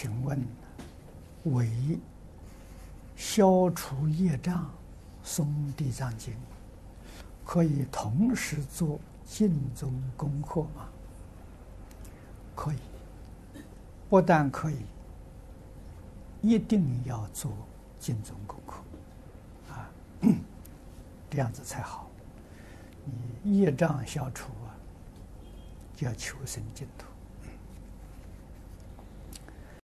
请问，为消除业障诵《地藏经》，可以同时做净宗功课吗？可以，不但可以，一定要做净宗功课，啊，这样子才好。你业障消除啊，就要求生净土。